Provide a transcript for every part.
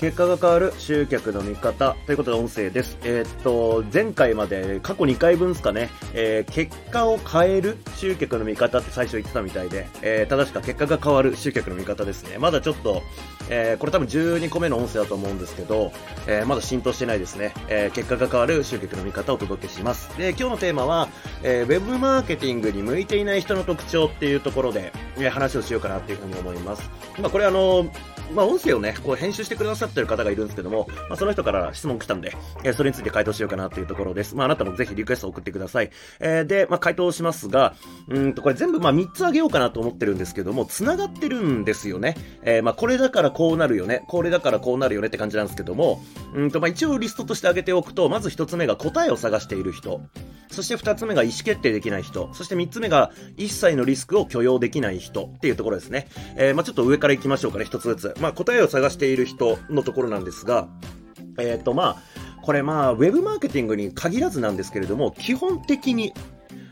結果が変わる集客の見方ということで音声です。えー、っと、前回まで過去2回分ですかね、えー、結果を変える集客の見方って最初言ってたみたいで、えー、正しくは結果が変わる集客の見方ですね。まだちょっと、えこれ多分12個目の音声だと思うんですけど、えまだ浸透してないですね。え結果が変わる集客の見方をお届けします。で、今日のテーマは、えウェブマーケティングに向いていない人の特徴っていうところで、え話をしようかなっていうふうに思います。まあ、これあの、まあ、音声をね、こう編集してくださってる方がいるんですけども、まあ、その人から質問来たんで、えー、それについて回答しようかなというところです。まあ、あなたもぜひリクエストを送ってください。えー、で、まあ、回答しますが、うんと、これ全部、まあ、3つあげようかなと思ってるんですけども、繋がってるんですよね。えー、まあ、これだからこうなるよね、これだからこうなるよねって感じなんですけども、うんと、まあ、一応リストとしてあげておくと、まず1つ目が答えを探している人。そして2つ目が意思決定できない人。そして3つ目が一切のリスクを許容できない人っていうところですね。えー、まあ、ちょっと上から行きましょうかね、1つずつ。まあ、答えを探している人のところなんですが、えっ、ー、とまあ、これまあ、ウェブマーケティングに限らずなんですけれども、基本的に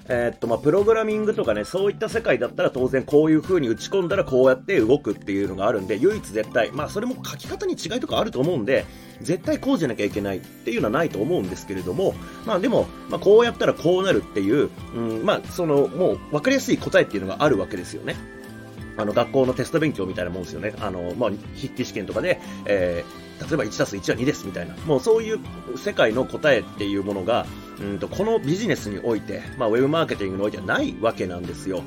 えー、っと、まあ、プログラミングとかね、そういった世界だったら当然こういう風に打ち込んだらこうやって動くっていうのがあるんで、唯一絶対、まあ、それも書き方に違いとかあると思うんで、絶対こうじゃなきゃいけないっていうのはないと思うんですけれども、まあ、でも、まあ、こうやったらこうなるっていう、うん、まあ、その、もう分かりやすい答えっていうのがあるわけですよね。あの、学校のテスト勉強みたいなもんですよね。あの、まあ、筆記試験とかで、えー、例えば 1+1 は2ですみたいな。もうそういう世界の答えっていうものが、うんと、このビジネスにおいて、まあ、ウェブマーケティングにおいてはないわけなんですよ。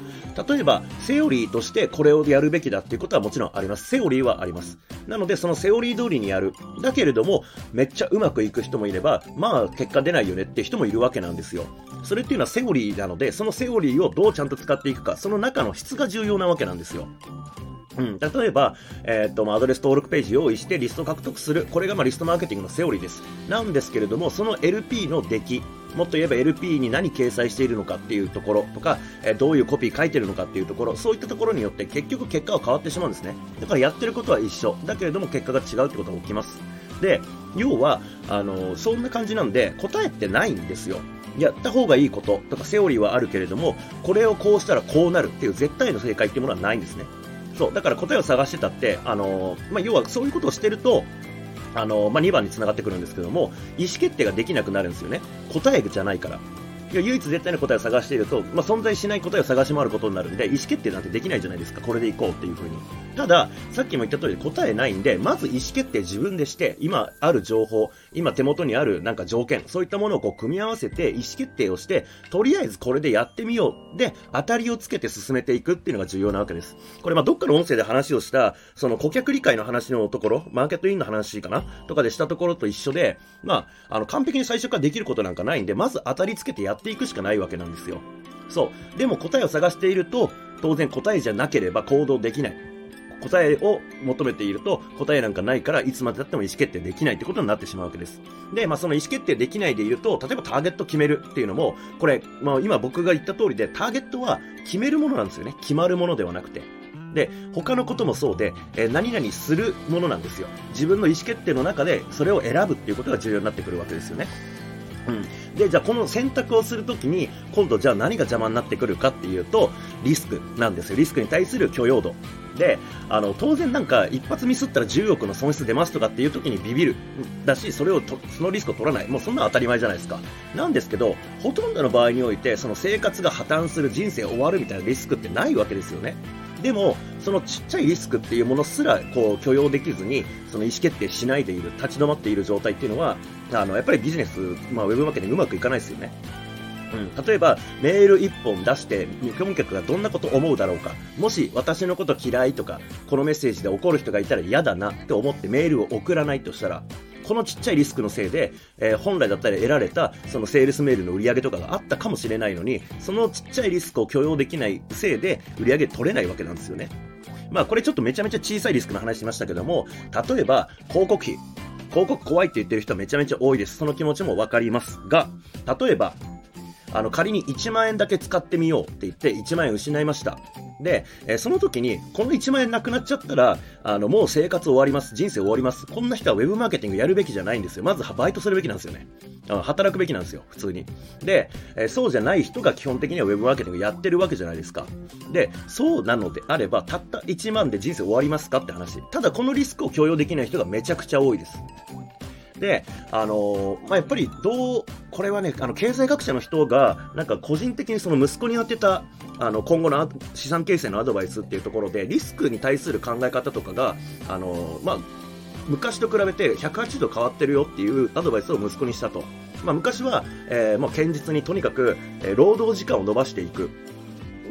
例えば、セオリーとしてこれをやるべきだっていうことはもちろんあります。セオリーはあります。なので、そのセオリー通りにやる。だけれども、めっちゃうまくいく人もいれば、まあ、結果出ないよねって人もいるわけなんですよ。それっていうのはセオリーなので、そのセオリーをどうちゃんと使っていくか、その中の質が重要なわけなんですよ。うん、例えば、えー、っと、ま、アドレス登録ページ用意してリスト獲得する。これがまあリストマーケティングのセオリーです。なんですけれども、その LP の出来、もっと言えば LP に何掲載しているのかっていうところとか、えー、どういうコピー書いてるのかっていうところ、そういったところによって結局結果は変わってしまうんですね。だからやってることは一緒。だけれども結果が違うってことが起きます。で、要は、あの、そんな感じなんで、答えってないんですよ。やった方がいいこととかセオリーはあるけれども、これをこうしたらこうなるっていう絶対の正解っていうものはないんですね。そう、だから答えを探してたって、あのまあ、要はそういうことをしてると、あのまあ、2番につながってくるんですけども、意思決定ができなくなるんですよね。答えじゃないから。いや唯一絶対の答えを探していると、まあ、存在しない答えを探し回ることになるんで、意思決定なんてできないじゃないですか。これでいこうっていう風に。ただ、さっきも言った通り答えないんで、まず意思決定自分でして、今ある情報、今手元にあるなんか条件、そういったものをこう組み合わせて意思決定をして、とりあえずこれでやってみよう。で、当たりをつけて進めていくっていうのが重要なわけです。これまあどっかの音声で話をした、その顧客理解の話のところ、マーケットインの話かな？とかでしたところと一緒で、まあ、あの、完璧に最初からできることなんかないんで、まず当たりつけてやっていくしかないわけなんですよ。そう。でも答えを探していると、当然答えじゃなければ行動できない。答えを求めていると、答えなんかないから、いつまでだっても意思決定できないってことになってしまうわけです。で、まあその意思決定できないでいると、例えばターゲット決めるっていうのも、これ、まあ今僕が言った通りで、ターゲットは決めるものなんですよね。決まるものではなくて。で、他のこともそうで、えー、何々するものなんですよ。自分の意思決定の中でそれを選ぶっていうことが重要になってくるわけですよね。うん。で、じゃあこの選択をするときに、今度じゃあ何が邪魔になってくるかっていうと、リスクなんですよ。リスクに対する許容度。で、あの、当然なんか一発ミスったら10億の損失出ますとかっていう時にビビる。だし、それをと、そのリスクを取らない。もうそんな当たり前じゃないですか。なんですけど、ほとんどの場合において、その生活が破綻する人生終わるみたいなリスクってないわけですよね。でも、そのちっちゃいリスクっていうものすら、こう、許容できずに、その意思決定しないでいる、立ち止まっている状態っていうのは、あの、やっぱりビジネス、まあ、ウェブマーケティングうまくいかないですよね。うん、例えば、メール1本出して、顧客がどんなこと思うだろうか。もし、私のこと嫌いとか、このメッセージで怒る人がいたら嫌だなって思ってメールを送らないとしたら、このちっちゃいリスクのせいで、えー、本来だったら得られた、そのセールスメールの売り上げとかがあったかもしれないのに、そのちっちゃいリスクを許容できないせいで、売り上げ取れないわけなんですよね。まあ、これちょっとめちゃめちゃ小さいリスクの話しましたけども、例えば、広告費。広告怖いって言ってる人はめちゃめちゃ多いです。その気持ちもわかりますが、例えば、あの、仮に1万円だけ使ってみようって言って1万円失いました。で、え、その時に、この1万円なくなっちゃったら、あの、もう生活終わります。人生終わります。こんな人はウェブマーケティングやるべきじゃないんですよ。まずバイトするべきなんですよね。あの働くべきなんですよ、普通に。で、え、そうじゃない人が基本的にはウェブマーケティングやってるわけじゃないですか。で、そうなのであれば、たった1万で人生終わりますかって話。ただ、このリスクを許容できない人がめちゃくちゃ多いです。で、あのー、まあ、やっぱりどう、これはね、あの、経済学者の人が、なんか個人的にその息子に当てた、あの、今後の資産形成のアドバイスっていうところで、リスクに対する考え方とかが、あのー、まあ、昔と比べて180度変わってるよっていうアドバイスを息子にしたと。まあ、昔は、えー、もう堅実にとにかく、えー、労働時間を伸ばしていく。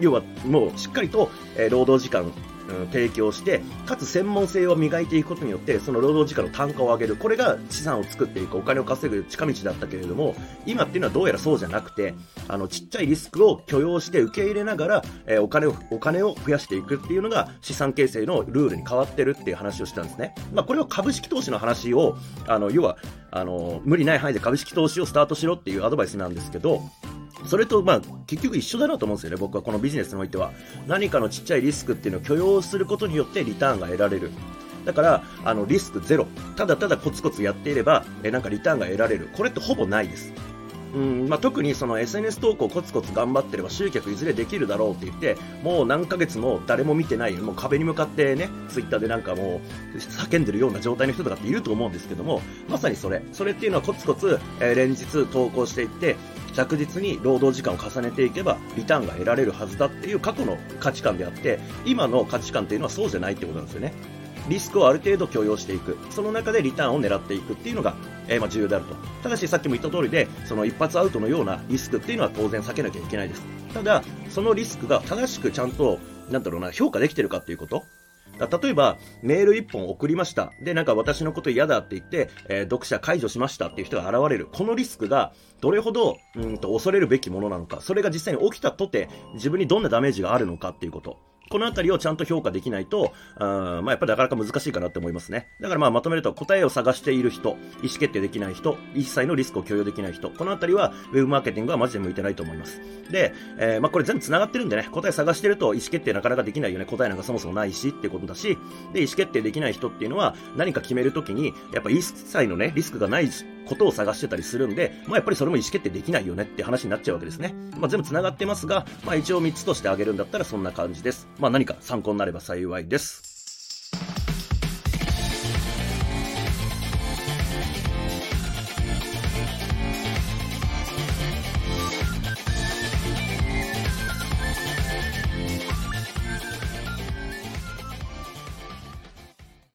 要は、もうしっかりと、えー、労働時間うん、提供して、かつ専門性を磨いていくことによって、その労働時間の単価を上げる。これが資産を作っていく、お金を稼ぐ近道だったけれども、今っていうのはどうやらそうじゃなくて、あの、ちっちゃいリスクを許容して受け入れながら、えー、お金を、お金を増やしていくっていうのが資産形成のルールに変わってるっていう話をしたんですね。まあ、これは株式投資の話を、あの、要は、あの、無理ない範囲で株式投資をスタートしろっていうアドバイスなんですけど、それと、まあ、結局一緒だなと思うんですよね、僕はこのビジネスにおいては。何かのちっちゃいリスクっていうのを許容することによってリターンが得られる。だから、あの、リスクゼロ。ただただコツコツやっていれば、えなんかリターンが得られる。これってほぼないです。うんまあ、特にその SNS 投稿コツコツ頑張ってれば集客いずれできるだろうって言って、もう何ヶ月も誰も見てない、もう壁に向かってね、ツイッターでなんかもう叫んでるような状態の人とかっていると思うんですけども、まさにそれ。それっていうのはコツコツ、えー、連日投稿していって、着実に労働時間を重ねていけばリターンが得られるはずだっていう過去の価値観であって今の価値観っていうのはそうじゃないってことなんですよねリスクをある程度許容していくその中でリターンを狙っていくっていうのが、えー、まあ重要であるとただしさっきも言った通りでその一発アウトのようなリスクっていうのは当然避けなきゃいけないですただそのリスクが正しくちゃんとなんだろうな評価できてるかっていうこと例えば、メール1本送りました。で、なんか私のこと嫌だって言って、えー、読者解除しましたっていう人が現れる。このリスクが、どれほど、うんと、恐れるべきものなのか。それが実際に起きたとて、自分にどんなダメージがあるのかっていうこと。このあたりをちゃんと評価できないと、うん、まあやっぱりなかなか難しいかなって思いますね。だからまあまとめると答えを探している人、意思決定できない人、一切のリスクを許容できない人、このあたりはウェブマーケティングはマジで向いてないと思います。で、えー、まあこれ全部繋がってるんでね、答え探してると意思決定なかなかできないよね、答えなんかそもそもないしってことだし、で、意思決定できない人っていうのは何か決めるときに、やっぱ一切のね、リスクがないことを探してたりするんで、まあやっぱりそれも意思決定できないよねって話になっちゃうわけですね。まあ全部繋がってますが、まあ一応3つとしてあげるんだったらそんな感じです。まあ何か参考になれば幸いです。